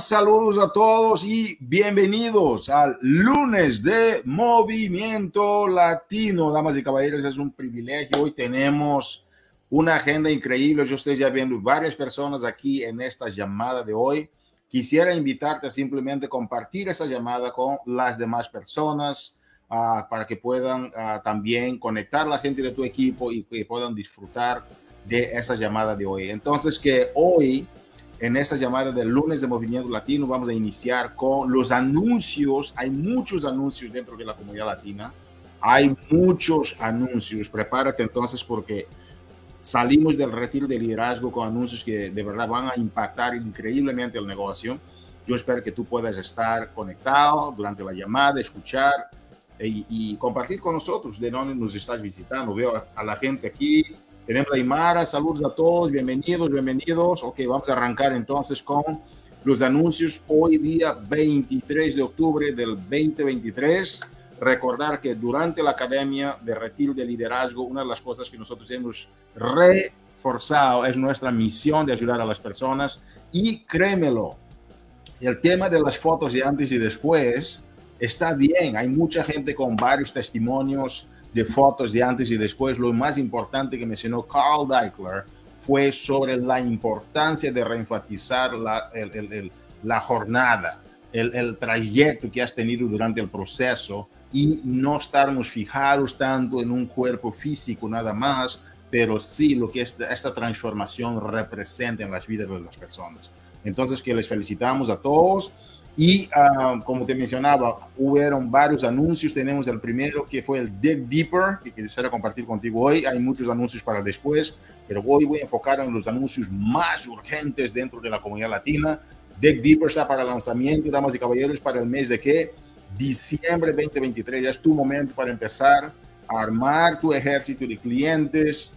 Saludos a todos y bienvenidos al lunes de Movimiento Latino. Damas y caballeros, es un privilegio. Hoy tenemos una agenda increíble. Yo estoy ya viendo varias personas aquí en esta llamada de hoy. Quisiera invitarte a simplemente compartir esa llamada con las demás personas uh, para que puedan uh, también conectar la gente de tu equipo y que puedan disfrutar de esa llamada de hoy. Entonces, que hoy en esta llamada del lunes de Movimiento Latino vamos a iniciar con los anuncios. Hay muchos anuncios dentro de la comunidad latina. Hay muchos anuncios. Prepárate entonces porque salimos del retiro de liderazgo con anuncios que de verdad van a impactar increíblemente el negocio. Yo espero que tú puedas estar conectado durante la llamada, escuchar y, y compartir con nosotros de dónde nos estás visitando. Veo a, a la gente aquí tenemos a Aymara, saludos a todos, bienvenidos, bienvenidos. Ok, vamos a arrancar entonces con los anuncios hoy día 23 de octubre del 2023. Recordar que durante la Academia de Retiro de Liderazgo, una de las cosas que nosotros hemos reforzado es nuestra misión de ayudar a las personas y créemelo, el tema de las fotos de antes y después está bien, hay mucha gente con varios testimonios de fotos de antes y después, lo más importante que mencionó Carl Deichler fue sobre la importancia de reenfatizar la, el, el, la jornada, el, el, trayecto que has tenido durante el proceso y no estarnos fijados tanto en un cuerpo físico nada más, pero sí lo que esta, esta transformación representa en las vidas de las personas. Entonces, que les felicitamos a todos. Y uh, como te mencionaba, hubieron varios anuncios. Tenemos el primero que fue el Dig Deeper, que quisiera compartir contigo hoy. Hay muchos anuncios para después, pero hoy voy a enfocar en los anuncios más urgentes dentro de la comunidad latina. Dig Deeper está para lanzamiento, damas y caballeros, para el mes de qué? Diciembre 2023. Ya es tu momento para empezar a armar tu ejército de clientes,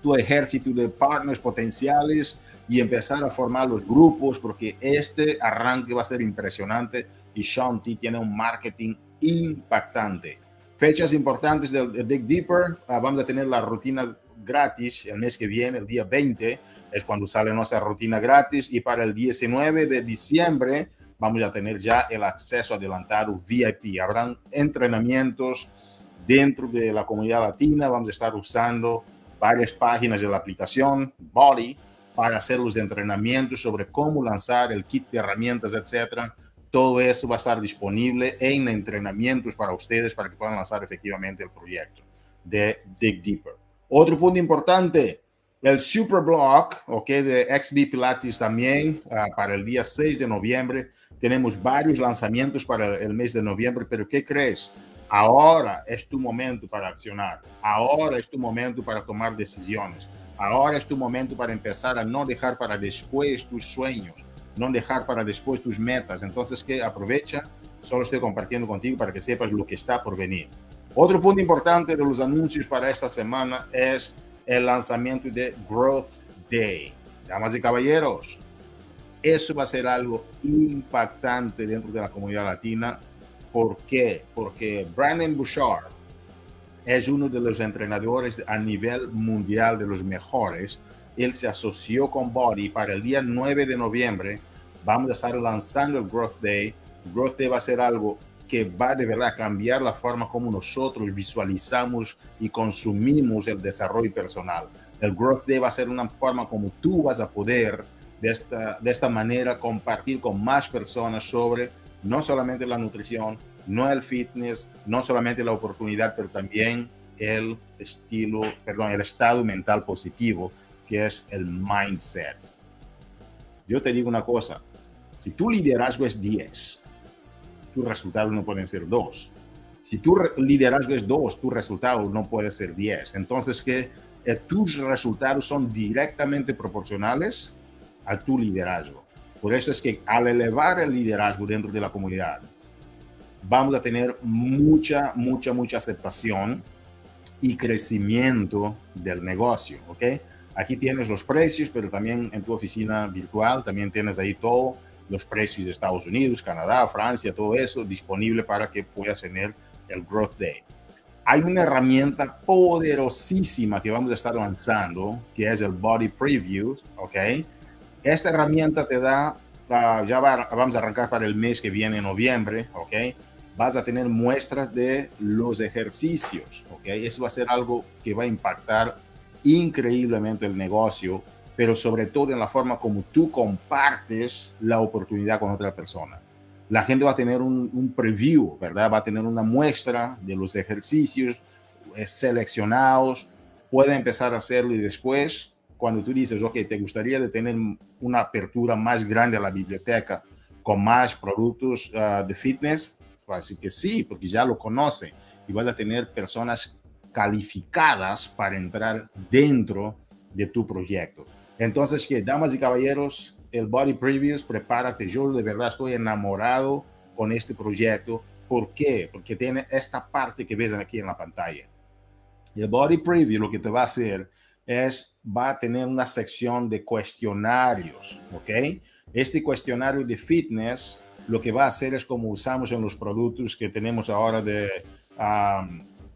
tu ejército de partners potenciales y empezar a formar los grupos porque este arranque va a ser impresionante y Sean T tiene un marketing impactante. Fechas importantes del, Dig Deeper, uh, vamos a tener la rutina gratis el mes que viene, el día 20, es cuando sale nuestra rutina gratis y para el 19 de diciembre vamos a tener ya el acceso adelantado VIP. Habrán entrenamientos dentro de la comunidad latina, vamos a estar usando varias páginas de la aplicación Body para hacer los entrenamientos sobre cómo lanzar el kit de herramientas, etcétera. Todo eso va a estar disponible en entrenamientos para ustedes para que puedan lanzar efectivamente el proyecto de Dig Deeper. Otro punto importante, el Super Block, ok, de XB Pilates también uh, para el día 6 de noviembre. Tenemos varios lanzamientos para el mes de noviembre, pero ¿qué crees? Ahora es tu momento para accionar. Ahora es tu momento para tomar decisiones. Ahora es tu momento para empezar a no dejar para después tus sueños, no dejar para después tus metas. Entonces, que aprovecha, solo estoy compartiendo contigo para que sepas lo que está por venir. Otro punto importante de los anuncios para esta semana es el lanzamiento de Growth Day. Damas y caballeros, eso va a ser algo impactante dentro de la comunidad latina. ¿Por qué? Porque Brandon Bouchard, es uno de los entrenadores a nivel mundial de los mejores. Él se asoció con Body para el día 9 de noviembre. Vamos a estar lanzando el Growth Day. Growth Day va a ser algo que va de verdad a cambiar la forma como nosotros visualizamos y consumimos el desarrollo personal. El Growth Day va a ser una forma como tú vas a poder de esta, de esta manera compartir con más personas sobre no solamente la nutrición, no el fitness, no solamente la oportunidad, pero también el estilo, perdón, el estado mental positivo, que es el mindset. Yo te digo una cosa, si tu liderazgo es 10, tus resultados no pueden ser 2. Si tu liderazgo es 2, tu resultado no puede ser 10. Entonces, que eh, tus resultados son directamente proporcionales a tu liderazgo. Por eso es que al elevar el liderazgo dentro de la comunidad, vamos a tener mucha, mucha, mucha aceptación y crecimiento del negocio, ¿ok? Aquí tienes los precios, pero también en tu oficina virtual también tienes ahí todos los precios de Estados Unidos, Canadá, Francia, todo eso disponible para que puedas tener el Growth Day. Hay una herramienta poderosísima que vamos a estar lanzando, que es el Body Preview, ¿ok? Esta herramienta te da uh, ya va, vamos a arrancar para el mes que viene, noviembre, ¿ok? Vas a tener muestras de los ejercicios, ¿ok? Eso va a ser algo que va a impactar increíblemente el negocio, pero sobre todo en la forma como tú compartes la oportunidad con otra persona. La gente va a tener un, un preview, ¿verdad? Va a tener una muestra de los ejercicios eh, seleccionados, puede empezar a hacerlo y después cuando tú dices, ok, te gustaría de tener una apertura más grande a la biblioteca con más productos uh, de fitness, así que sí, porque ya lo conoce y vas a tener personas calificadas para entrar dentro de tu proyecto. Entonces, que damas y caballeros, el Body Previews, prepárate, yo de verdad estoy enamorado con este proyecto. ¿Por qué? Porque tiene esta parte que ves aquí en la pantalla. El Body Preview lo que te va a hacer es, va a tener una sección de cuestionarios, ¿ok? Este cuestionario de fitness lo que va a hacer es como usamos en los productos que tenemos ahora de,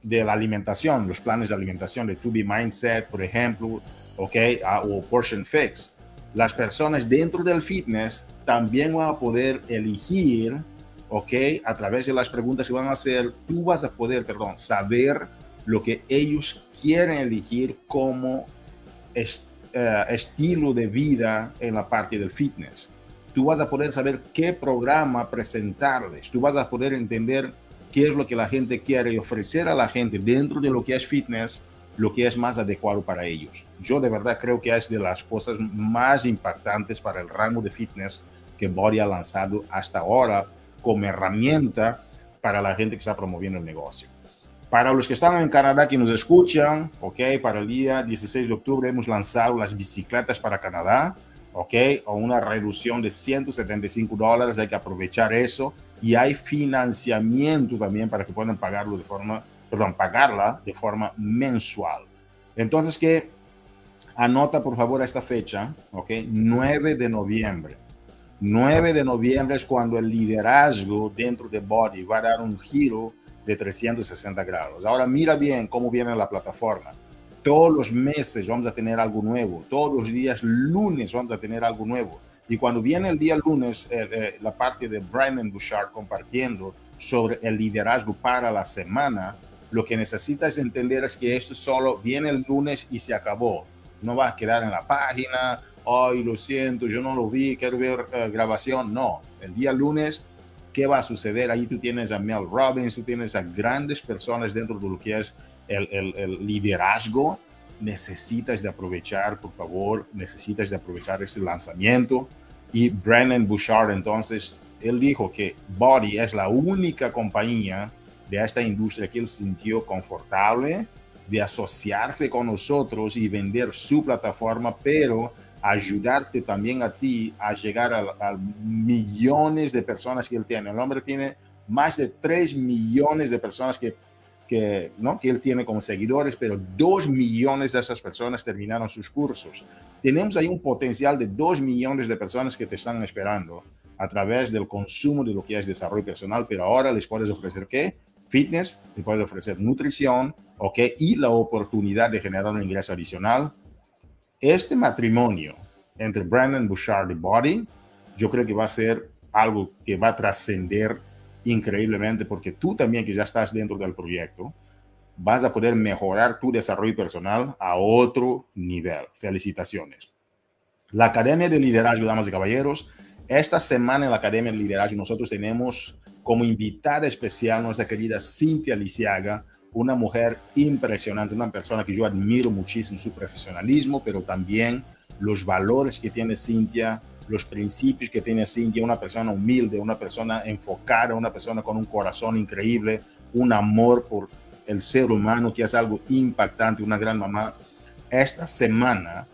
de la alimentación, los planes de alimentación de 2B Mindset, por ejemplo, ¿ok? Ah, o Portion Fix. Las personas dentro del fitness también van a poder elegir, ¿ok? A través de las preguntas que van a hacer, tú vas a poder, perdón, saber lo que ellos quieren elegir como eh, estilo de vida en la parte del fitness. Tú vas a poder saber qué programa presentarles, tú vas a poder entender qué es lo que la gente quiere ofrecer a la gente dentro de lo que es fitness, lo que es más adecuado para ellos. Yo de verdad creo que es de las cosas más impactantes para el ramo de fitness que Body ha lanzado hasta ahora como herramienta para la gente que está promoviendo el negocio. Para los que están en Canadá que nos escuchan, ok, para el día 16 de octubre hemos lanzado las bicicletas para Canadá, ok, a una reducción de 175 dólares, hay que aprovechar eso y hay financiamiento también para que puedan pagarlo de forma, perdón, pagarla de forma mensual. Entonces que anota por favor esta fecha, ok, 9 de noviembre. 9 de noviembre es cuando el liderazgo dentro de Body va a dar un giro de 360 grados. Ahora mira bien cómo viene la plataforma. Todos los meses vamos a tener algo nuevo. Todos los días lunes vamos a tener algo nuevo. Y cuando viene el día lunes, eh, eh, la parte de Brandon Bouchard compartiendo sobre el liderazgo para la semana, lo que necesitas entender es que esto solo viene el lunes y se acabó. No va a quedar en la página, ay, lo siento, yo no lo vi, quiero ver eh, grabación. No, el día lunes qué va a suceder. Ahí tú tienes a Mel Robbins, tú tienes a grandes personas dentro de lo que es el, liderazgo. Necesitas de aprovechar, por favor, necesitas de aprovechar ese lanzamiento. Y Brandon Bouchard, entonces, él dijo que Body es la única compañía de esta industria que él sintió confortable de asociarse con nosotros y vender su plataforma, pero ayudarte también a ti a llegar a, millones de personas que él tiene. El hombre tiene más de 3 millones de personas que, que, ¿no? que él tiene como seguidores, pero 2 millones de esas personas terminaron sus cursos. Tenemos ahí un potencial de 2 millones de personas que te están esperando a través del consumo de lo que es desarrollo personal, pero ahora les puedes ofrecer qué? Fitness, les puedes ofrecer nutrición, ¿ok? Y la oportunidad de generar un ingreso adicional este matrimonio entre Brandon Bouchard y Body, yo creo que va a ser algo que va a trascender increíblemente porque tú también que ya estás dentro del proyecto, vas a poder mejorar tu desarrollo personal a otro nivel. Felicitaciones. La Academia de Liderazgo, damas y caballeros, esta semana en la Academia de Liderazgo nosotros tenemos como invitada especial nuestra querida Cintia Lisiaga, una mujer impresionante, una persona que yo admiro muchísimo su profesionalismo, pero también los valores que tiene Cintia, los principios que tiene Cintia, una persona humilde, una persona enfocada, una persona con un corazón increíble, un amor por el ser humano, que es algo impactante, una gran mamá. Esta semana,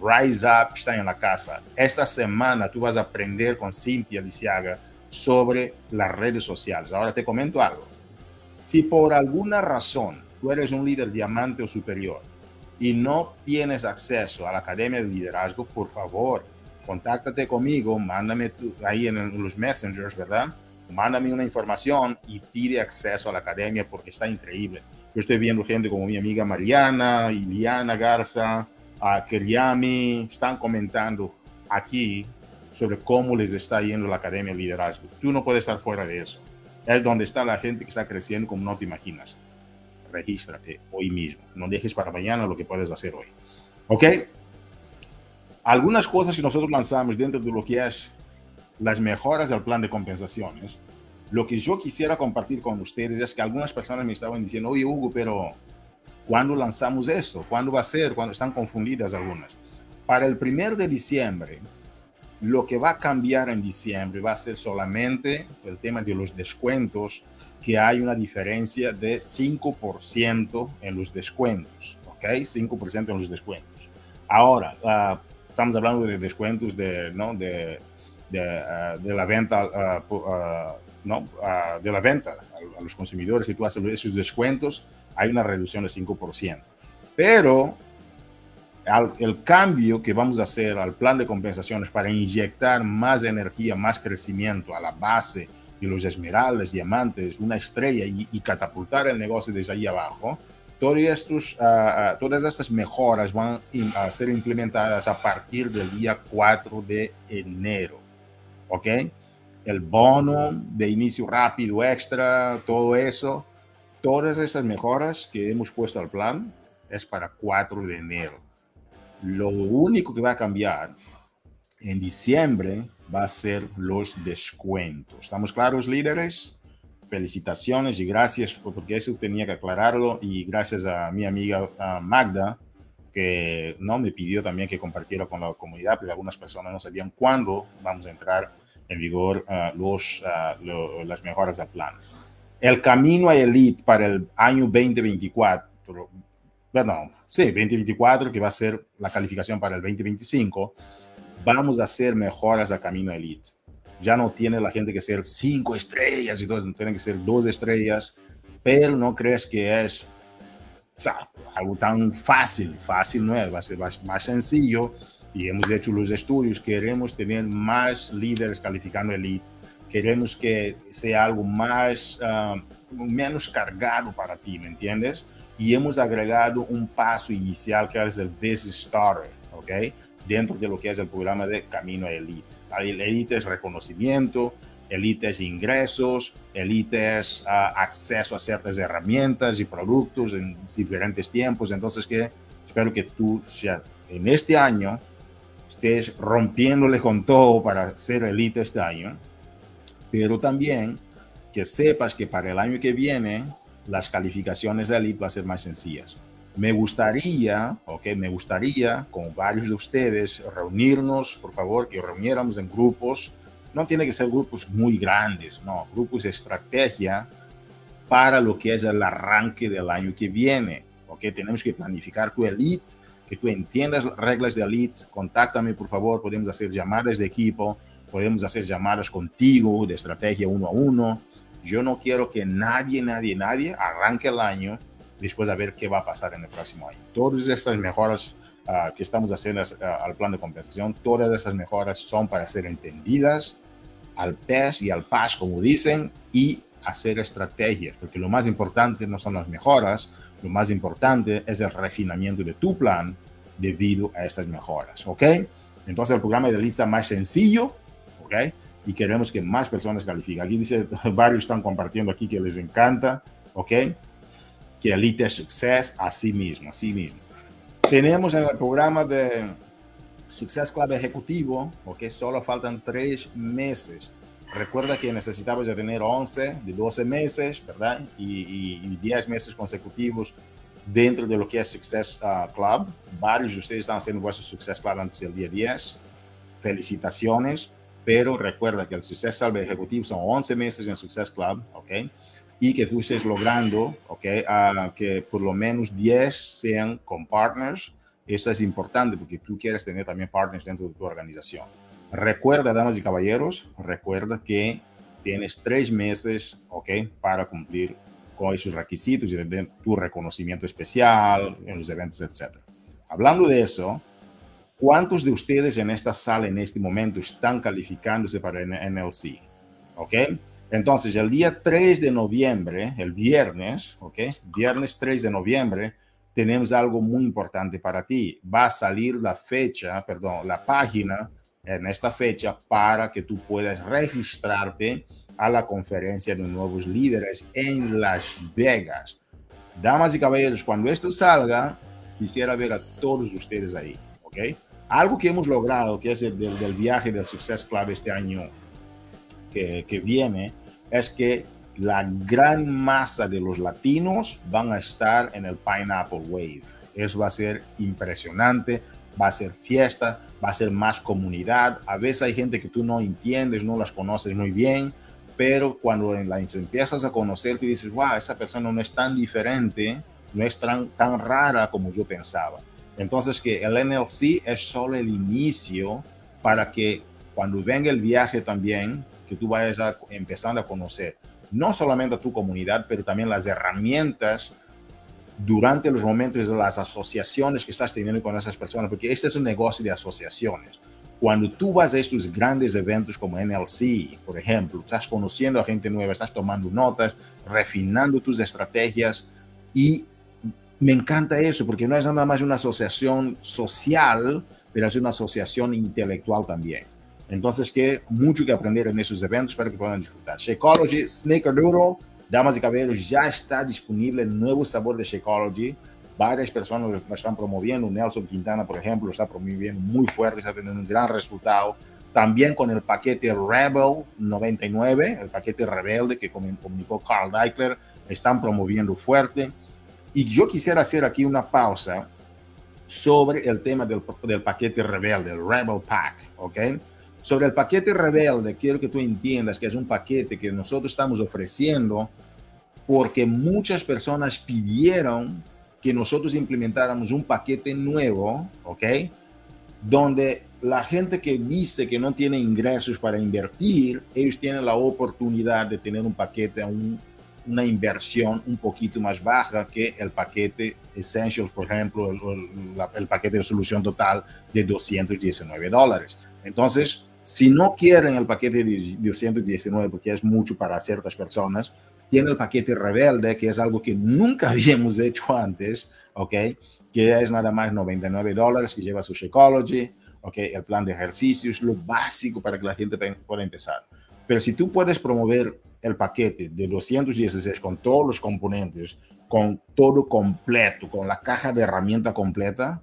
Rise Up está en la casa. Esta semana tú vas a aprender con Cintia Lisiaga sobre las redes sociales. Ahora te comento algo si por alguna razón tú eres un líder diamante o superior y no tienes acceso a la Academia de Liderazgo, por favor, contáctate conmigo, mándame ahí en los messengers, ¿verdad? Mándame una información y pide acceso a la academia porque está increíble. Yo estoy viendo gente como mi amiga Mariana, Iliana Garza, a Keriami, están comentando aquí sobre cómo les está yendo la Academia de Liderazgo. Tú no puedes estar fuera de eso. Es donde está la gente que está creciendo como no te imaginas. Regístrate hoy mismo. No dejes para mañana lo que puedes hacer hoy. ¿Ok? Algunas cosas que nosotros lanzamos dentro de lo que es las mejoras del plan de compensaciones. Lo que yo quisiera compartir con ustedes es que algunas personas me estaban diciendo, oye Hugo, pero ¿cuándo lanzamos esto? ¿Cuándo va a ser? ¿Cuándo están confundidas algunas? Para el primer de diciembre, lo que va a cambiar en diciembre va a ser solamente el tema de los descuentos, que hay una diferencia de 5% en los descuentos, ¿ok? 5% en los descuentos. Ahora, uh, estamos hablando de descuentos de, ¿no? de, de, uh, de la venta, uh, ¿no? de la venta a, los consumidores, si tú haces esos descuentos, hay una reducción de 5%. Pero el cambio que vamos a hacer al plan de compensaciones para inyectar más energía, más crecimiento a la base de los esmeraldas, diamantes, una estrella y, catapultar el negocio desde ahí abajo, todos estos, uh, todas estas mejoras van a ser implementadas a partir del día 4 de enero. ¿Ok? El bono de inicio rápido extra, todo eso, todas esas mejoras que hemos puesto al plan es para 4 de enero. Lo único que va a cambiar en diciembre va a ser los descuentos. ¿Estamos claros, líderes? Felicitaciones y gracias porque eso tenía que aclararlo y gracias a mi amiga Magda que no me pidió también que compartiera con la comunidad porque algunas personas no sabían cuándo vamos a entrar en vigor uh, los, uh, lo, las mejoras del plan. El camino a Elite para el año 2024, perdón, sí, 2024, que va a ser la calificación para el 2025, vamos a hacer mejoras a Camino Elite. Ya no tiene la gente que ser cinco estrellas y todo, tienen que ser dos estrellas, pero no crees que es o sea, algo tan fácil, fácil no es, va a ser más, sencillo y hemos hecho los estudios, queremos tener más líderes calificando Elite, queremos que sea algo más, uh, menos cargado para ti, ¿me entiendes? y hemos agregado un paso inicial que es el Business Starter, ¿ok? Dentro de lo que es el programa de Camino a Elite. El Elite es reconocimiento, Elite es ingresos, Elite es uh, acceso a ciertas herramientas y productos en diferentes tiempos. Entonces, que espero que tú ya en este año estés rompiéndole con todo para ser Elite este año, pero también que sepas que para el año que viene las calificaciones de Elite van a ser más sencillas. Me gustaría, ok, me gustaría con varios de ustedes reunirnos, por favor, que reuniéramos en grupos. No tiene que ser grupos muy grandes, no, grupos de estrategia para lo que es el arranque del año que viene. Ok, tenemos que planificar tu Elite, que tú entiendas las reglas de Elite. Contáctame, por favor, podemos hacer llamadas de equipo, podemos hacer llamadas contigo de estrategia uno a uno yo no quiero que nadie, nadie, nadie arranque el año después de ver qué va a pasar en el próximo año. Todas estas mejoras uh, que estamos haciendo uh, al plan de compensación, todas esas mejoras son para ser entendidas al PES y al PAS, como dicen, y hacer estrategias, porque lo más importante no son las mejoras, lo más importante es el refinamiento de tu plan debido a estas mejoras, ¿ok? Entonces el programa de lista más sencillo, ¿ok? y queremos que más personas califiquen. Aquí dice, varios están compartiendo aquí que les encanta, ¿ok? Que Elite Success, así mismo, así mismo. Tenemos en el programa de Success Club Ejecutivo, ¿ok? Solo faltan tres meses. Recuerda que necesitabas de tener 11 de 12 meses, ¿verdad? Y, y, y 10 meses consecutivos dentro de lo que es Success uh, Club. Varios de ustedes están haciendo vuestro Success Club antes del día 10. Felicitaciones pero recuerda que el Success Club Ejecutivo son 11 meses en Success Club, ¿ok? Y que tú estés logrando, ¿ok? Uh, que por lo menos 10 sean con partners. Esto es importante porque tú quieres tener también partners dentro de tu organización. Recuerda, damas y caballeros, recuerda que tienes tres meses, ¿ok? Para cumplir con esos requisitos y de tu reconocimiento especial en los eventos, etc. Hablando de eso, ¿Cuántos de ustedes en esta sala en este momento están calificándose para NLC? ¿Ok? Entonces, el día 3 de noviembre, el viernes, ¿ok? Viernes 3 de noviembre, tenemos algo muy importante para ti. Va a salir la fecha, perdón, la página en esta fecha para que tú puedas registrarte a la conferencia de nuevos líderes en Las Vegas. Damas y caballeros, cuando esto salga, quisiera ver a todos ustedes ahí, ¿ok? Algo que hemos logrado, que es el del, viaje del Success Club este año que, que viene, es que la gran masa de los latinos van a estar en el Pineapple Wave. Eso va a ser impresionante, va a ser fiesta, va a ser más comunidad. A veces hay gente que tú no entiendes, no las conoces muy bien, pero cuando la empiezas a conocer, tú dices, wow, esa persona no es tan diferente, no es tan, tan rara como yo pensaba. Entonces que el NLC es solo el inicio para que cuando venga el viaje también, que tú vayas a, empezando a conocer no solamente a tu comunidad, pero también las herramientas durante los momentos de las asociaciones que estás teniendo con esas personas, porque este es un negocio de asociaciones. Cuando tú vas a estos grandes eventos como NLC, por ejemplo, estás conociendo a gente nueva, estás tomando notas, refinando tus estrategias y me encanta eso porque no es nada más una asociación social, pero es una asociación intelectual también. Entonces, que mucho que aprender en esos eventos para que puedan disfrutar. Shakeology Snickerdoodle, damas y caballeros, ya está disponible el nuevo sabor de Shakeology. Varias personas lo están promoviendo. Nelson Quintana, por ejemplo, lo está promoviendo muy fuerte, está teniendo un gran resultado. También con el paquete Rebel 99, el paquete rebelde que comunicó Carl Deichler, están promoviendo fuerte. Y yo quisiera hacer aquí una pausa sobre el tema del, del paquete rebelde, el Rebel Pack, ¿ok? Sobre el paquete rebelde, quiero que tú entiendas que es un paquete que nosotros estamos ofreciendo porque muchas personas pidieron que nosotros implementáramos un paquete nuevo, ¿ok? Donde la gente que dice que no tiene ingresos para invertir, ellos tienen la oportunidad de tener un paquete, una inversión un poquito más baja que el paquete Essentials, por ejemplo, el, el paquete de solución total de 219 dólares. Entonces, si no quieren el paquete de 219 porque es mucho para ciertas personas, tiene el paquete rebelde, que es algo que nunca habíamos hecho antes, ¿ok? Que es nada más 99 dólares, que lleva su Shakeology, ¿ok? El plan de ejercicios, lo básico para que la gente pueda empezar. Pero si tú puedes promover el paquete de 216 con todos los componentes, con todo completo, con la caja de herramienta completa,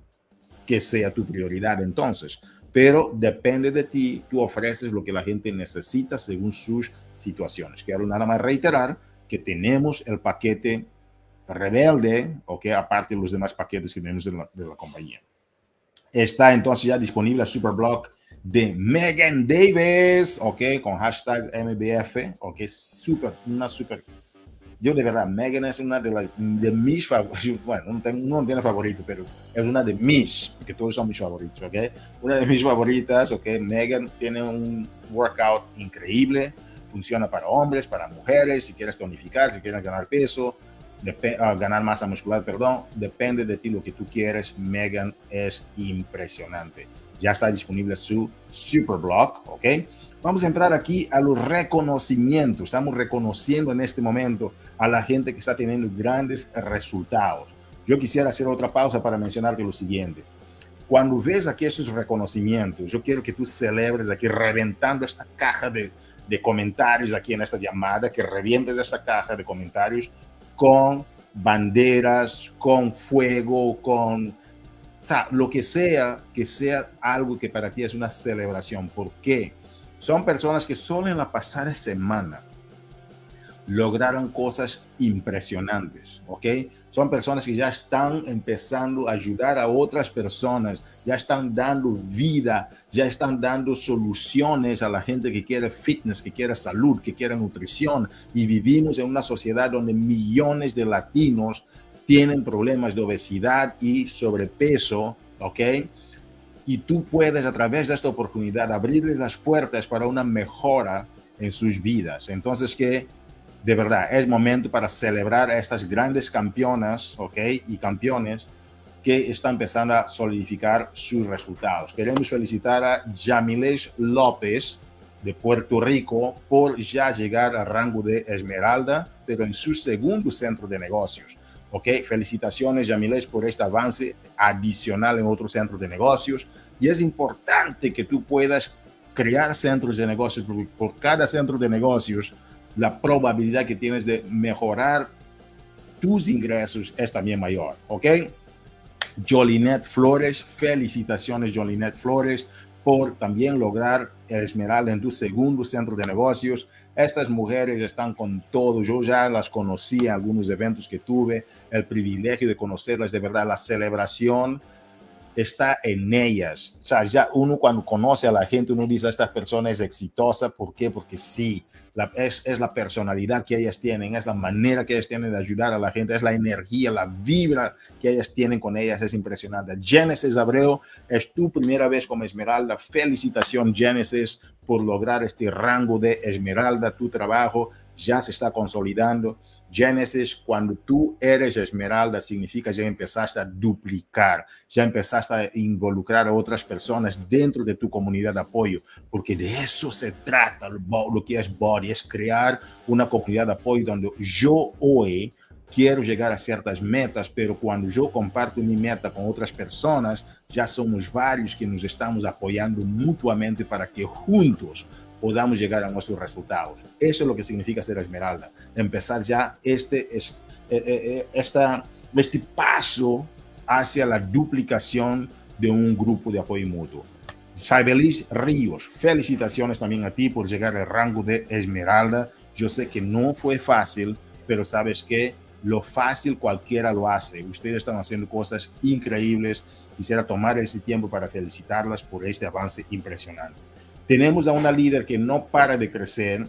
que sea tu prioridad entonces pero depende de ti, tú ofreces lo que la gente necesita según sus situaciones. Quiero nada más reiterar que tenemos el paquete rebelde, ok, aparte de los demás paquetes que tenemos de la, de la compañía. Está entonces ya disponible el Superblog de Megan Davis, ok, con hashtag MBF, ok, super, una super yo de verdad, Megan es una de, de mis favoritos, bueno, no, tengo, no tiene favorito, pero es una de mis, porque todos son mis favoritos, ¿ok? Una de mis favoritas, ¿ok? Megan tiene un workout increíble, funciona para hombres, para mujeres, si quieres tonificar, si quieres ganar peso, uh, ganar masa muscular, perdón, depende de ti lo que tú quieres. Megan es impresionante. Ya está disponible su Superblog, ¿ok? Vamos a entrar aquí a los reconocimientos. Estamos reconociendo en este momento a la gente que está teniendo grandes resultados. Yo quisiera hacer otra pausa para mencionarte lo siguiente. Cuando ves aquí esos reconocimientos, yo quiero que tú celebres aquí reventando esta caja de, de comentarios aquí en esta llamada, que revientes esta caja de comentarios con banderas, con fuego, con o sea, lo que sea, que sea algo que para ti es una celebración. ¿Por qué? Son personas que solo en la pasada semana lograron cosas impresionantes, ¿ok? Son personas que ya están empezando a ayudar a otras personas, ya están dando vida, ya están dando soluciones a la gente que quiere fitness, que quiere salud, que quiere nutrición. Y vivimos en una sociedad donde millones de latinos tienen problemas de obesidad y sobrepeso, ¿ok? Y tú puedes a través de esta oportunidad abrirles las puertas para una mejora en sus vidas. Entonces que de verdad es momento para celebrar a estas grandes campeonas, ¿ok? Y campeones que están empezando a solidificar sus resultados. Queremos felicitar a Jamilesh López de Puerto Rico por ya llegar al rango de Esmeralda, pero en su segundo centro de negocios. Ok, felicitaciones, Yamiles, por este avance adicional en otros centros de negocios. Y es importante que tú puedas crear centros de negocios, porque por cada centro de negocios, la probabilidad que tienes de mejorar tus ingresos es también mayor. Ok, Jolinet Flores, felicitaciones, Jolinet Flores, por también lograr Esmeralda en tu segundo centro de negocios. Estas mujeres están con todo. Yo ya las conocí en algunos eventos que tuve, el privilegio de conocerlas de verdad, la celebración está en ellas. O sea, ya uno cuando conoce a la gente, uno dice, esta persona es exitosa. ¿Por qué? Porque sí, es, es, la personalidad que ellas tienen, es la manera que ellas tienen de ayudar a la gente, es la energía, la vibra que ellas tienen con ellas, es impresionante. Genesis Abreu, es tu primera vez como Esmeralda. Felicitación, Genesis, por lograr este rango de Esmeralda. Tu trabajo ya se está consolidando. Génesis, cuando tú eres esmeralda, significa ya empezaste a duplicar, ya empezaste a involucrar a otras personas dentro de tu comunidad de apoyo, porque de eso se trata lo que es Body, es crear una comunidad de apoyo donde yo hoy quiero llegar a ciertas metas, pero cuando yo comparto mi meta con otras personas, ya somos varios que nos estamos apoyando mutuamente para que juntos podamos llegar a nuestros resultados. Eso es lo que significa ser esmeralda. Empezar ya este, es, eh, eh, eh, este paso hacia la duplicación de un grupo de apoyo mutuo. Saibelis Ríos, felicitaciones también a ti por llegar al rango de esmeralda. Yo sé que no fue fácil, pero sabes que lo fácil cualquiera lo hace. Ustedes están haciendo cosas increíbles. Quisiera tomar ese tiempo para felicitarlas por este avance impresionante tenemos a una líder que no para de crecer,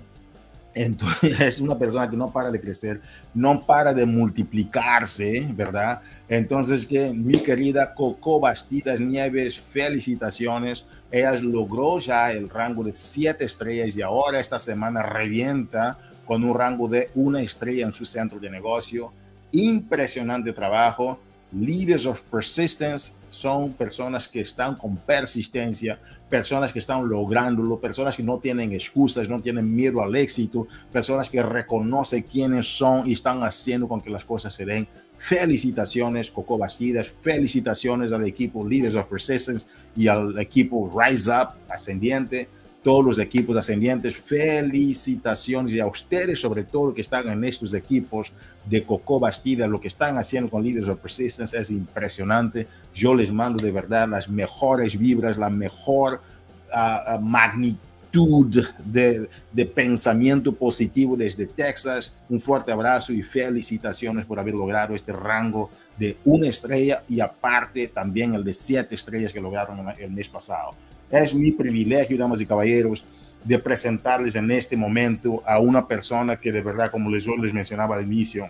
entonces es una persona que no para de crecer, no para de multiplicarse, ¿verdad? Entonces que mi querida Coco Bastidas Nieves, felicitaciones, ella logró ya el rango de siete estrellas y ahora esta semana revienta con un rango de una estrella en su centro de negocio. Impresionante trabajo. Leaders of Persistence son personas que están con persistencia, personas que están lográndolo, personas que no tienen excusas, no tienen miedo al éxito, personas que reconocen quiénes son y están haciendo con que las cosas se den. Felicitaciones, Coco Bastidas, felicitaciones al equipo Leaders of Persistence y al equipo Rise Up Ascendiente todos los equipos ascendientes, felicitaciones y a ustedes sobre todo que están en estos equipos de Coco Bastida, lo que están haciendo con Leaders of Persistence es impresionante. Yo les mando de verdad las mejores vibras, la mejor uh, magnitud de, de, pensamiento positivo desde Texas. Un fuerte abrazo y felicitaciones por haber logrado este rango de una estrella y aparte también el de siete estrellas que lograron el mes pasado. Es mi privilegio, damas y caballeros, de presentarles en este momento a una persona que de verdad, como les, yo les mencionaba al inicio,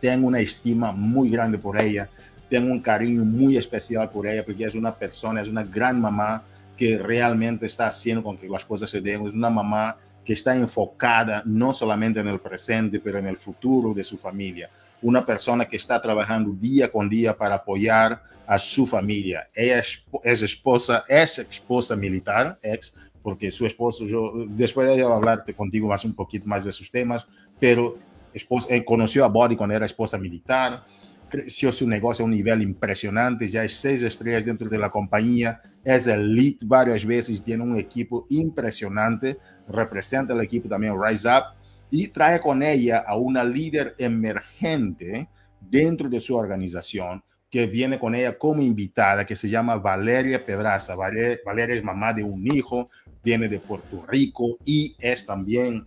tengo una estima muy grande por ella, tengo un cariño muy especial por ella, porque es una persona, es una gran mamá que realmente está haciendo con que las cosas se den, es una mamá que está enfocada no solamente en el presente, pero en el futuro de su familia. Una persona que está trabajando día con día para apoyar a su familia. Ella es, esposa, es esposa militar, ex, porque su esposo, después de ella hablarte contigo más un poquito más de sus temas, pero esposa, eh, conoció a Body cuando era esposa militar, creció su negocio a un nivel impresionante, ya es seis estrellas dentro de la compañía, es elite varias veces, tiene un equipo impresionante, representa el equipo también Rise Up y trae con ella a una líder emergente dentro de su organización que viene con ella como invitada, que se llama Valeria Pedraza. Valeria, es mamá de un hijo, viene de Puerto Rico y es también,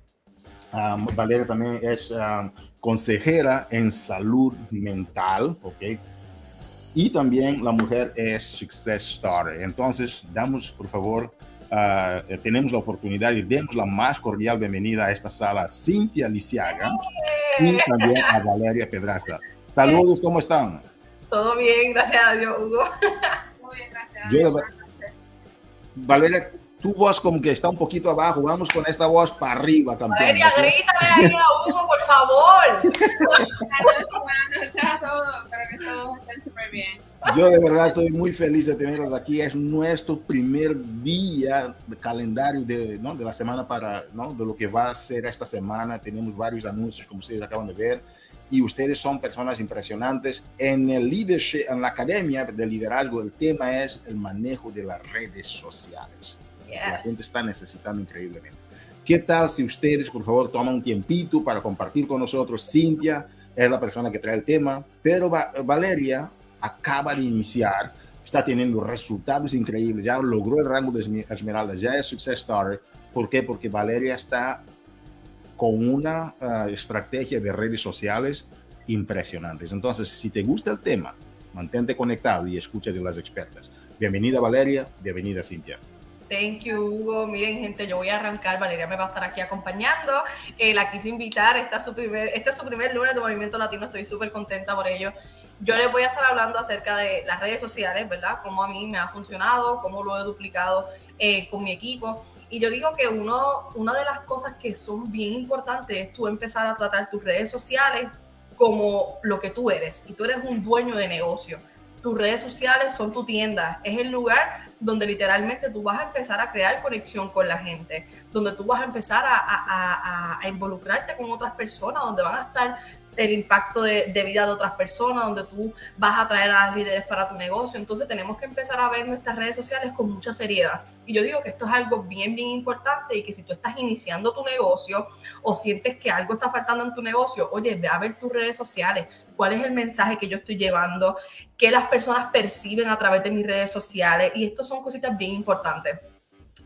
Valeria también es consejera en salud mental, ¿ok? Y también la mujer es Success Starter. Entonces, damos, por favor, uh, tenemos la oportunidad y demos la más cordial bienvenida a esta sala a Cintia Lisiaga y también a Valeria Pedraza. Saludos, ¿cómo están? Todo bien, gracias a Dios, Hugo. Muy bien, gracias. Yo, Valeria, tu voz como que está un poquito abajo. Vamos con esta voz para arriba, campeón. Valeria, grítale ahí a Hugo, por favor. Buenas noches a todos. Espero que todos estén súper bien. Yo de verdad estoy muy feliz de tenerlas aquí. Es nuestro primer día de calendario de, ¿no? de la semana para, ¿no? de lo que va a ser esta semana. Tenemos varios anuncios, como ustedes acaban de ver y ustedes son personas impresionantes. En el leadership, en la academia de liderazgo, el tema es el manejo de las redes sociales. La gente está necesitando increíblemente. ¿Qué tal si ustedes, por favor, toman un tiempito para compartir con nosotros? Cintia es la persona que trae el tema, pero Valeria acaba de iniciar, está teniendo resultados increíbles, ya logró el rango de Esmeralda, ya es Success Starter. ¿Por qué? Porque Valeria está con una uh, estrategia de redes sociales impresionantes. Entonces, si te gusta el tema, mantente conectado y escucha de las expertas. Bienvenida Valeria, bienvenida Cintia. Thank you, Hugo. Miren, gente, yo voy a arrancar. Valeria me va a estar aquí acompañando. Eh, la quise invitar. Esta es su primer, este es su primer lunes de Movimiento Latino. Estoy súper contenta por ello. Yo les voy a estar hablando acerca de las redes sociales, ¿verdad? Cómo a mí me ha funcionado, cómo lo he duplicado eh, con mi equipo. Y yo digo que uno, una de las cosas que son bien importantes es tú empezar a tratar tus redes sociales como lo que tú eres. Y tú eres un dueño de negocio. Tus redes sociales son tu tienda. Es el lugar donde literalmente tú vas a empezar a crear conexión con la gente, donde tú vas a empezar a, a, a, involucrarte con otras personas, donde van a estar el impacto de, vida de otras personas, donde tú vas a traer a las líderes para tu negocio. Entonces tenemos que empezar a ver nuestras redes sociales con mucha seriedad. Y yo digo que esto es algo bien, bien importante y que si tú estás iniciando tu negocio o sientes que algo está faltando en tu negocio, oye, ve a ver tus redes sociales. ¿Cuál es el mensaje que yo estoy llevando? ¿Qué las personas perciben a través de mis redes sociales? Y esto son cositas bien importantes.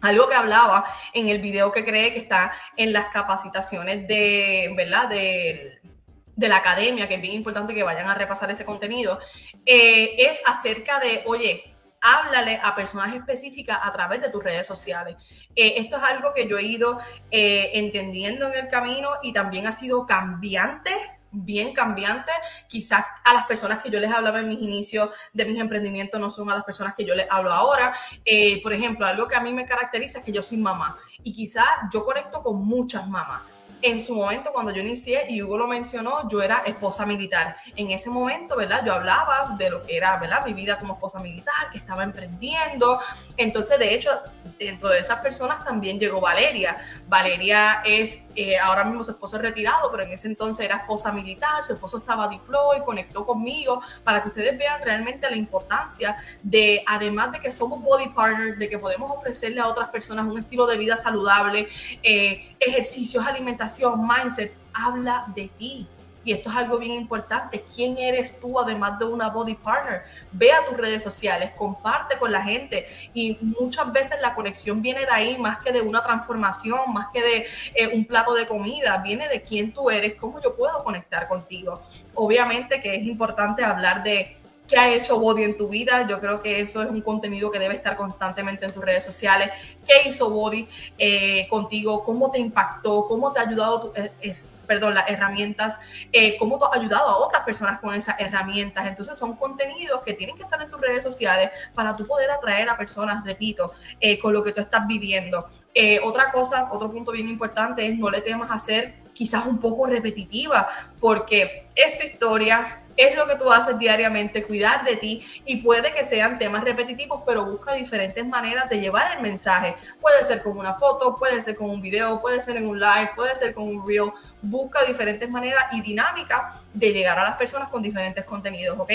Algo que hablaba en el video que cree que está en las capacitaciones de, ¿verdad? De de la academia, que es bien importante que vayan a repasar ese contenido, eh, es acerca de, oye, háblale a personas específicas a través de tus redes sociales. Eh, esto es algo que yo he ido eh, entendiendo en el camino y también ha sido cambiante bien cambiante. Quizás a las personas que yo les hablaba en mis inicios de mis emprendimientos no son a las personas que yo les hablo ahora. por ejemplo, algo que a mí me caracteriza es que yo soy mamá y quizás yo conecto con muchas mamás en su momento, cuando yo inicié, y Hugo lo mencionó, yo era esposa militar. En ese momento, ¿verdad? Yo hablaba de lo que era, ¿verdad? Mi vida como esposa militar, que estaba emprendiendo. Entonces, de hecho, dentro de esas personas también llegó Valeria. Valeria es, eh, ahora mismo su esposo es retirado, pero en ese entonces era esposa militar, su esposo estaba deploy, conectó conmigo, para que ustedes vean realmente la importancia de, además de que somos body partners, de que podemos ofrecerle a otras personas un estilo de vida saludable, eh, ejercicios, alimentación, mindset, habla de ti. Y esto es algo bien importante. ¿Quién eres tú además de una body partner? Ve a tus redes sociales, comparte con la gente. Y muchas veces la conexión viene de ahí más que de una transformación, más que de eh, un plato de comida. Viene de quién tú eres, cómo yo puedo conectar contigo. Obviamente que es importante hablar de qué ha hecho Body en tu vida. Yo creo que eso es un contenido que debe estar constantemente en tus redes sociales. ¿Qué hizo Body eh, contigo? ¿Cómo te impactó? ¿Cómo te ha ayudado? Eh, es, perdón, las herramientas, eh, cómo te ha ayudado a otras personas con esas herramientas. Entonces son contenidos que tienen que estar en tus redes sociales para tú poder atraer a personas, repito, con lo que tú estás viviendo. otra cosa, otro punto bien importante es no le temas a ser quizás un poco repetitiva, porque esta historia es lo que tú haces diariamente, cuidar de ti y puede que sean temas repetitivos, pero busca diferentes maneras de llevar el mensaje. Puede ser con una foto, puede ser con un video, puede ser en un live, puede ser con un reel. Busca diferentes maneras y dinámicas de llegar a las personas con diferentes contenidos, ¿ok?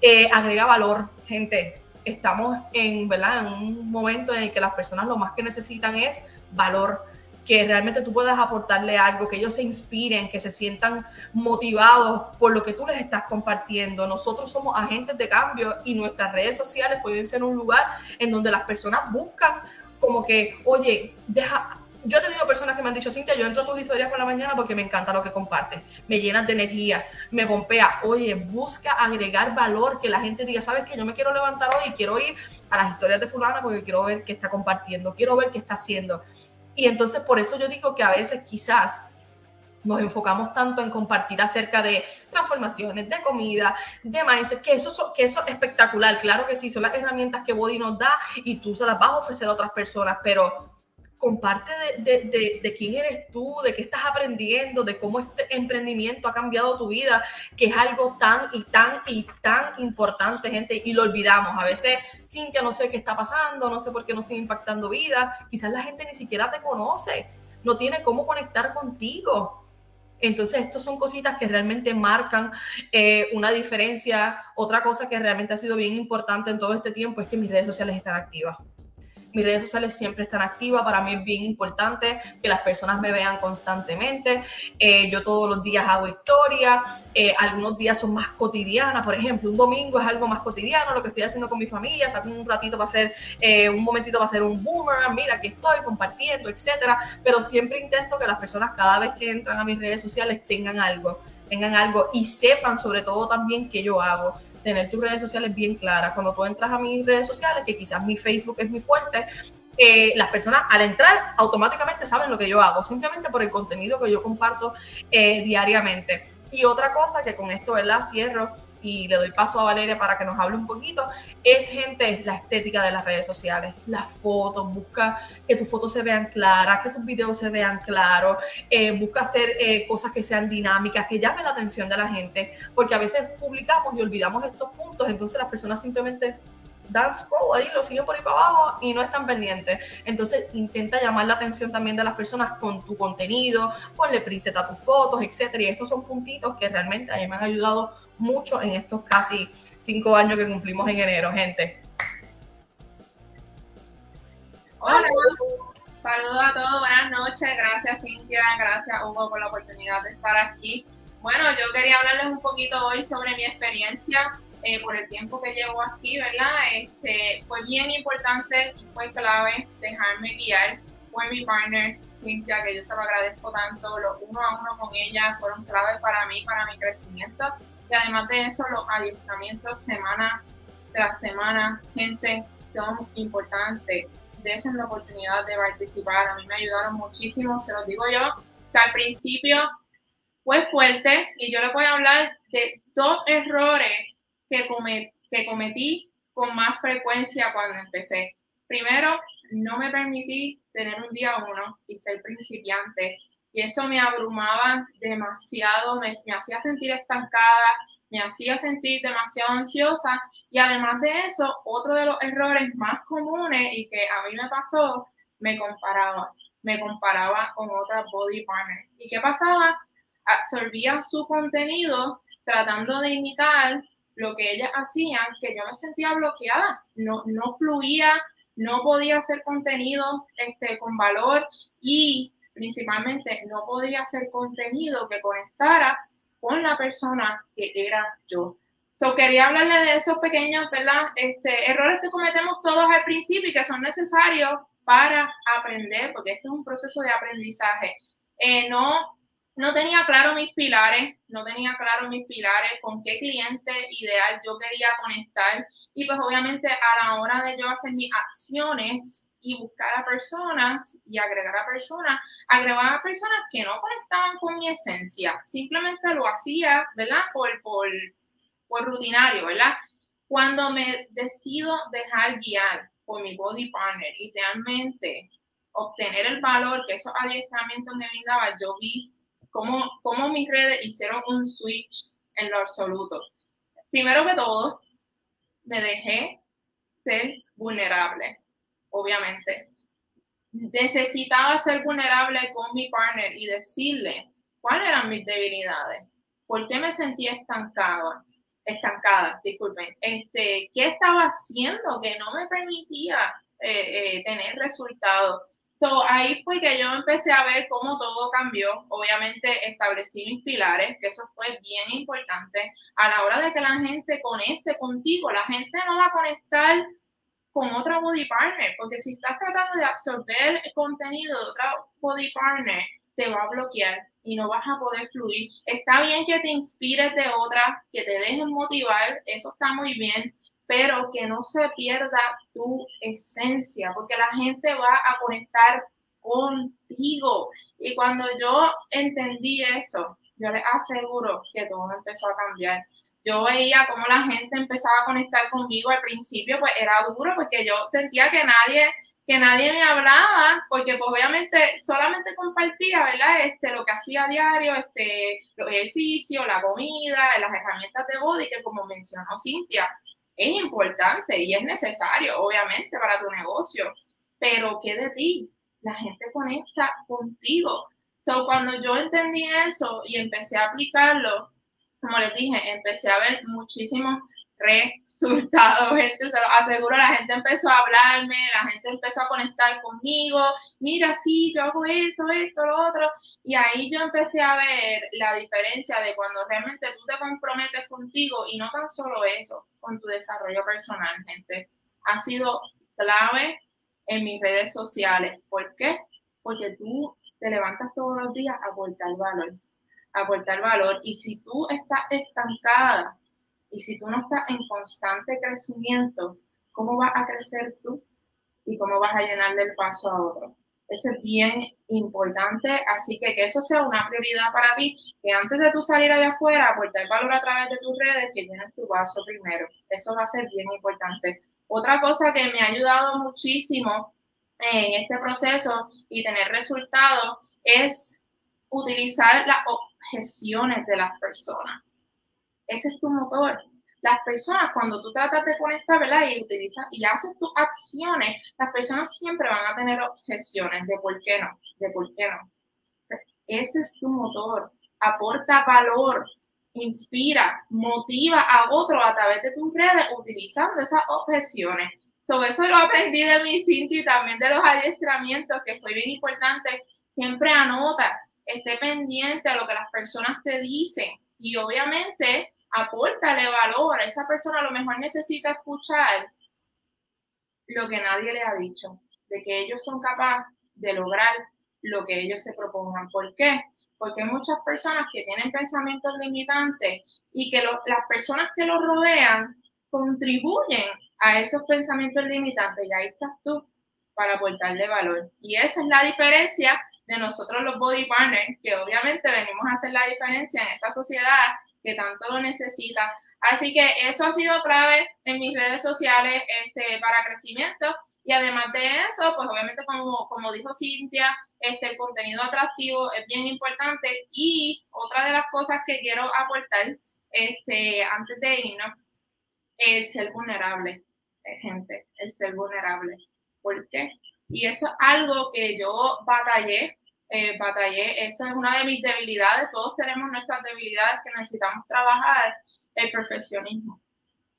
Eh, agrega valor, gente. Estamos en, ¿verdad? en un momento en el que las personas lo más que necesitan es valor que realmente tú puedas aportarle algo, que ellos se inspiren, que se sientan motivados por lo que tú les estás compartiendo. Nosotros somos agentes de cambio y nuestras redes sociales pueden ser un lugar en donde las personas buscan como que, oye, deja... Yo he tenido personas que me han dicho, Cintia, yo entro a tus historias por la mañana porque me encanta lo que compartes, me llenas de energía, me bombea. Oye, busca agregar valor, que la gente diga, sabes que yo me quiero levantar hoy y quiero ir a las historias de fulana porque quiero ver qué está compartiendo, quiero ver qué está haciendo. Y entonces por eso yo digo que a veces quizás nos enfocamos tanto en compartir acerca de transformaciones, de comida, de mindset, que eso, que eso es espectacular, claro que sí, son las herramientas que Body nos da y tú se las vas a ofrecer a otras personas, pero comparte de, quién eres tú, de qué estás aprendiendo, de cómo este emprendimiento ha cambiado tu vida, que es algo tan y tan y tan importante, gente, y lo olvidamos. A veces, Cintia, no sé qué está pasando, no sé por qué no estoy impactando vida, quizás la gente ni siquiera te conoce, no tiene cómo conectar contigo. Entonces, estas son cositas que realmente marcan eh, una diferencia. Otra cosa que realmente ha sido bien importante en todo este tiempo es que mis redes sociales están activas mis redes sociales siempre están activas. Para mí es bien importante que las personas me vean constantemente. Eh, yo todos los días hago historia. Eh, algunos días son más cotidianas. Por ejemplo, un domingo es algo más cotidiano, lo que estoy haciendo con mi familia. Saco un ratito para hacer, eh, un momentito para hacer un boomer. Mira, aquí estoy compartiendo, etcétera. Pero siempre intento que las personas cada vez que entran a mis redes sociales tengan algo tengan algo y sepan sobre todo también qué yo hago tener tus redes sociales bien claras. Cuando tú entras a mis redes sociales, que quizás mi Facebook es muy fuerte, eh, las personas al entrar automáticamente saben lo que yo hago, simplemente por el contenido que yo comparto eh, diariamente. Y otra cosa que con esto, ¿verdad? Cierro y le doy paso a Valeria para que nos hable un poquito, es gente, la estética de las redes sociales, las fotos, busca que tus fotos se vean claras, que tus videos se vean claros, eh, busca hacer eh, cosas que sean dinámicas, que llamen la atención de la gente, porque a veces publicamos y olvidamos estos puntos, entonces las personas simplemente dan scroll ahí, lo siguen por ahí para abajo y no están pendientes. Entonces intenta llamar la atención también de las personas con tu contenido, ponle preset a tus fotos, etcétera. Y estos son puntitos que realmente a mí me han ayudado mucho en estos casi cinco años que cumplimos en enero, gente. Hola, saludos a todos, buenas noches, gracias Cintia, gracias Hugo por la oportunidad de estar aquí. Bueno, yo quería hablarles un poquito hoy sobre mi experiencia eh, por el tiempo que llevo aquí, ¿verdad? Este, fue bien importante y fue clave dejarme guiar. Por mi partner Cintia, que yo se lo agradezco tanto, los uno a uno con ella fueron clave para mí, para mi crecimiento y además de eso, los adiestramientos semana tras semana, gente, son importantes. Desen la oportunidad de participar. A mí me ayudaron muchísimo, se los digo yo, que al principio fue fuerte y yo les voy a hablar de dos errores que, que cometí con más frecuencia cuando empecé. Primero, no me permití tener un día uno y ser principiante y eso me abrumaba demasiado, me, hacía sentir estancada, me hacía sentir demasiado ansiosa y además de eso, otro de los errores más comunes y que a mí me pasó, me comparaba, me comparaba con otras body partners. ¿Y qué pasaba? Absorbía su contenido tratando de imitar lo que ellas hacían, que yo me sentía bloqueada, no, no fluía, no podía hacer contenido este, con valor y principalmente no podía hacer contenido que conectara con la persona que era yo. So, quería hablarle de esos pequeños ¿verdad? Este, errores que cometemos todos al principio y que son necesarios para aprender, porque esto es un proceso de aprendizaje. Eh, no, no tenía claro mis pilares, no tenía claro mis pilares, con qué cliente ideal yo quería conectar. Y pues obviamente a la hora de yo hacer mis acciones, y buscar a personas y agregar a personas, agregar a personas que no conectaban con mi esencia, simplemente lo hacía, ¿verdad? Por, por, por rutinario, ¿verdad? Cuando me decido dejar guiar por mi body partner y realmente obtener el valor que esos adiestramientos me brindaban, yo vi cómo, cómo mis redes hicieron un switch en lo absoluto. Primero que todo, me dejé ser vulnerable obviamente. Necesitaba ser vulnerable con mi partner y decirle cuáles eran mis debilidades, por qué me sentía estancada, estancada, disculpen, este, qué estaba haciendo que no me permitía eh, eh, tener resultados. So, ahí fue que yo empecé a ver cómo todo cambió. Obviamente establecí mis pilares, que eso fue bien importante. A la hora de que la gente conecte contigo, la gente no va a conectar con otra body partner, porque si estás tratando de absorber el contenido de otra body partner, te va a bloquear y no vas a poder fluir. Está bien que te inspires de otra, que te dejen motivar, eso está muy bien, pero que no se pierda tu esencia, porque la gente va a conectar contigo. Y cuando yo entendí eso, yo les aseguro que todo empezó a cambiar yo veía cómo la gente empezaba a conectar conmigo al principio, pues era duro porque yo sentía que nadie, que nadie me hablaba, porque pues obviamente solamente compartía, ¿verdad? Este, lo que hacía a diario, este, los ejercicios, la comida, las herramientas de body, que como mencionó Cintia, es importante y es necesario, obviamente, para tu negocio. Pero ¿qué de ti? La gente conecta contigo. So, cuando yo entendí eso y empecé a aplicarlo, como les dije, empecé a ver muchísimos resultados, gente, se lo aseguro, la gente empezó a hablarme, la gente empezó a conectar conmigo, mira, sí, yo hago eso, esto, lo otro, y ahí yo empecé a ver la diferencia de cuando realmente tú te comprometes contigo y no tan solo eso, con tu desarrollo personal, gente. Ha sido clave en mis redes sociales. ¿Por qué? Porque tú te levantas todos los días a aportar valor, aportar valor, y si tú estás estancada, y si tú no estás en constante crecimiento, ¿cómo vas a crecer tú? ¿Y cómo vas a llenar del paso a otro? Eso es bien importante, así que que eso sea una prioridad para ti, que antes de tú salir allá afuera, aportar valor a través de tus redes, que llenes tu vaso primero. Eso va a ser bien importante. Otra cosa que me ha ayudado muchísimo en este proceso y tener resultados es utilizar las objeciones de las personas. Ese es tu motor. Las personas, cuando tú tratas de conectar, ¿verdad? Y utilizas y haces tus acciones, las personas siempre van a tener objeciones de por qué no, de por qué no. Ese es tu motor. Aporta valor, inspira, motiva a otro a través de tus redes utilizando esas objeciones. Sobre eso lo aprendí de mi Cinti y también de los adiestramientos, que fue bien importante. Siempre anota, esté pendiente a lo que las personas te dicen y obviamente apórtale valor. A esa persona a lo mejor necesita escuchar lo que nadie le ha dicho, de que ellos son capaces de lograr lo que ellos se propongan. ¿Por qué? Porque hay muchas personas que tienen pensamientos limitantes y que las personas que los rodean contribuyen a esos pensamientos limitantes y ahí estás tú para aportarle valor. Y esa es la diferencia de nosotros los body partners, que obviamente venimos a hacer la diferencia en esta sociedad que tanto lo necesita. Así que eso ha sido clave en mis redes sociales este, para crecimiento. Y además de eso, pues obviamente como, como dijo Cintia, este, el contenido atractivo es bien importante. Y otra de las cosas que quiero aportar este, antes de irnos es ser vulnerable, gente, el ser vulnerable. ¿Por qué? Y eso es algo que yo batallé eh, batallé. Esa es una de mis debilidades. Todos tenemos nuestras debilidades que necesitamos trabajar. El perfeccionismo.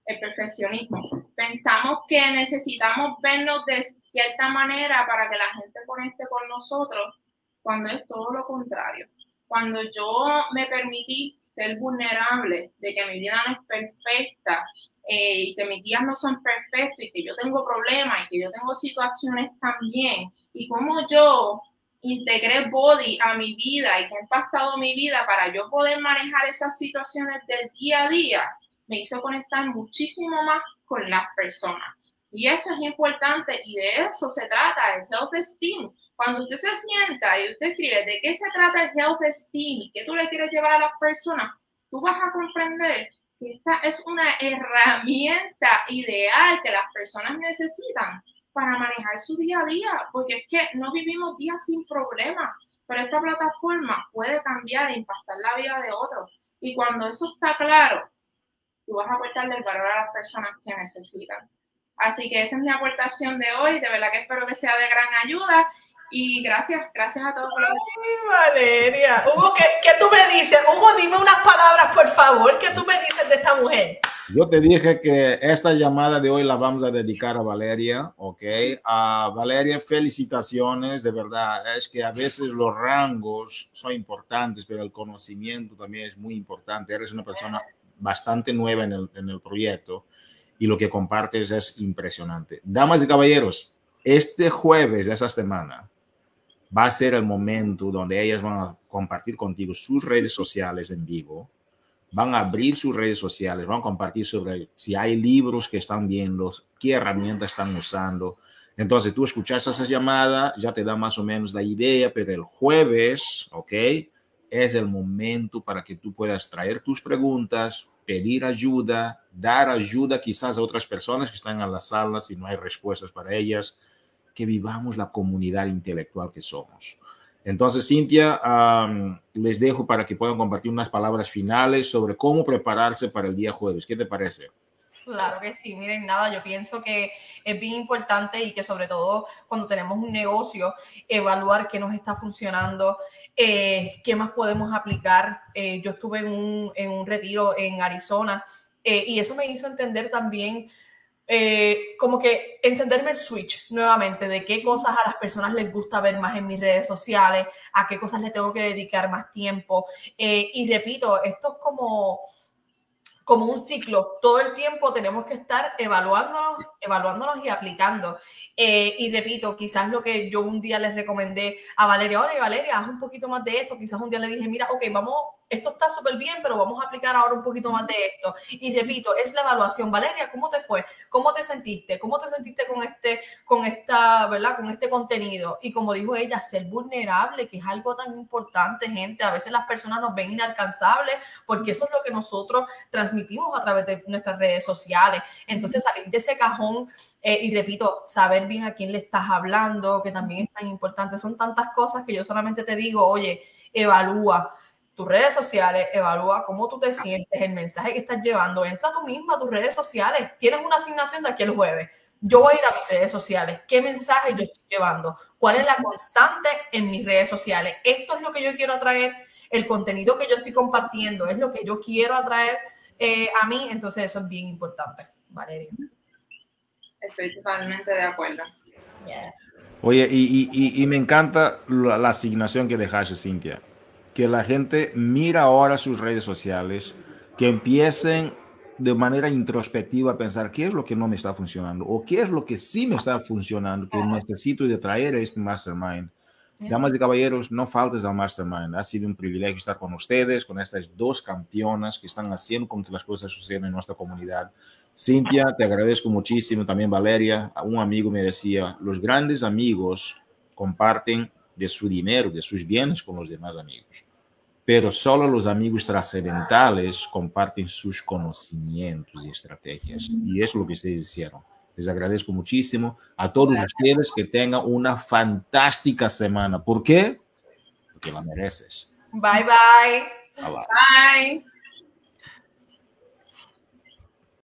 El perfeccionismo. Pensamos que necesitamos vernos de cierta manera para que la gente conecte con nosotros, cuando es todo lo contrario. Cuando yo me permití ser vulnerable, de que mi vida no es perfecta, eh, y que mis días no son perfectos y que yo tengo problemas y que yo tengo situaciones también y como yo integré body a mi vida y que ha impactado mi vida para yo poder manejar esas situaciones del día a día, me hizo conectar muchísimo más con las personas. Y eso es importante y de eso se trata el health esteem. Cuando usted se sienta y usted escribe de qué se trata el health esteem y qué tú le quieres llevar a las personas, tú vas a comprender esta es una herramienta ideal que las personas necesitan para manejar su día a día, porque es que no vivimos días sin problemas, pero esta plataforma puede cambiar e impactar la vida de otros. Y cuando eso está claro, tú vas a aportarle el valor a las personas que necesitan. Así que esa es mi aportación de hoy, de verdad que espero que sea de gran ayuda y gracias, gracias a todos. Ay, Valeria. Hugo, ¿qué, ¿qué, tú me dices? Hugo, dime unas palabras, por favor. ¿Qué tú me dices de esta mujer? Yo te dije que esta llamada de hoy la vamos a dedicar a Valeria, ¿ok? A Valeria, felicitaciones, de verdad. Es que a veces los rangos son importantes, pero el conocimiento también es muy importante. Eres una persona bastante nueva en el, en el proyecto y lo que compartes es impresionante. Damas y caballeros, este jueves de esa semana va a ser el momento donde ellas van a compartir contigo sus redes sociales en vivo, van a abrir sus redes sociales, van a compartir sobre si hay libros que están viendo, qué herramientas están usando. Entonces tú escuchas esa llamada, ya te da más o menos la idea, pero el jueves, ¿ok? Es el momento para que tú puedas traer tus preguntas, pedir ayuda, dar ayuda quizás a otras personas que están en la sala si no hay respuestas para ellas que vivamos la comunidad intelectual que somos. Entonces, Cintia, les dejo para que puedan compartir unas palabras finales sobre cómo prepararse para el día jueves. ¿Qué te parece? Claro que sí, miren, nada, yo pienso que es bien importante y que sobre todo cuando tenemos un negocio, evaluar qué nos está funcionando, eh, qué más podemos aplicar. Eh, yo estuve en un, en un, retiro en Arizona eh, y eso me hizo entender también como que encenderme el switch nuevamente de qué cosas a las personas les gusta ver más en mis redes sociales, a qué cosas le tengo que dedicar más tiempo. y repito, esto es como como un ciclo. Todo el tiempo tenemos que estar evaluándonos, evaluándonos y aplicando. Eh, y repito, quizás lo que yo un día les recomendé a Valeria, oye Valeria, haz un poquito más de esto. Quizás un día le dije, mira, ok, vamos, esto está súper bien, pero vamos a aplicar ahora un poquito más de esto. Y repito, es la evaluación. Valeria, ¿cómo te fue? ¿Cómo te sentiste? ¿Cómo te sentiste con este, con esta, verdad, con este contenido? Y como dijo ella, ser vulnerable, que es algo tan importante, gente. A veces las personas nos ven inalcanzables porque eso es lo que nosotros transmitimos a través de nuestras redes sociales. Entonces, salir de ese cajón eh, y repito, saber bien a quién le estás hablando, que también es tan importante. Son tantas cosas que yo solamente te digo, oye, evalúa tus redes sociales, evalúa cómo tú te sientes, el mensaje que estás llevando, entra tú misma a tus redes sociales, tienes una asignación de aquí el jueves, yo voy a ir a mis redes sociales, qué mensaje yo estoy llevando, cuál es la constante en mis redes sociales, esto es lo que yo quiero atraer, el contenido que yo estoy compartiendo es lo que yo quiero atraer eh, a mí, entonces eso es bien importante, Valeria. Estoy totalmente de acuerdo. Oye, y, me encanta la, la asignación que dejaste, Cintia que la gente mira ahora sus redes sociales, que empiecen de manera introspectiva a pensar qué es lo que no me está funcionando o qué es lo que sí me está funcionando, que necesito de traer a este mastermind. Damas y caballeros, no faltes al mastermind. Ha sido un privilegio estar con ustedes, con estas dos campeonas que están haciendo con que las cosas sucedan en nuestra comunidad. Cintia, te agradezco muchísimo. También Valeria, un amigo me decía, los grandes amigos comparten de su dinero, de sus bienes con los demás amigos pero solo los amigos trascendentales comparten sus conocimientos y estrategias. Y eso es lo que ustedes hicieron. Les agradezco muchísimo a todos ustedes que tengan una fantástica semana. ¿Por qué? Porque la mereces. bye. Bye. bye.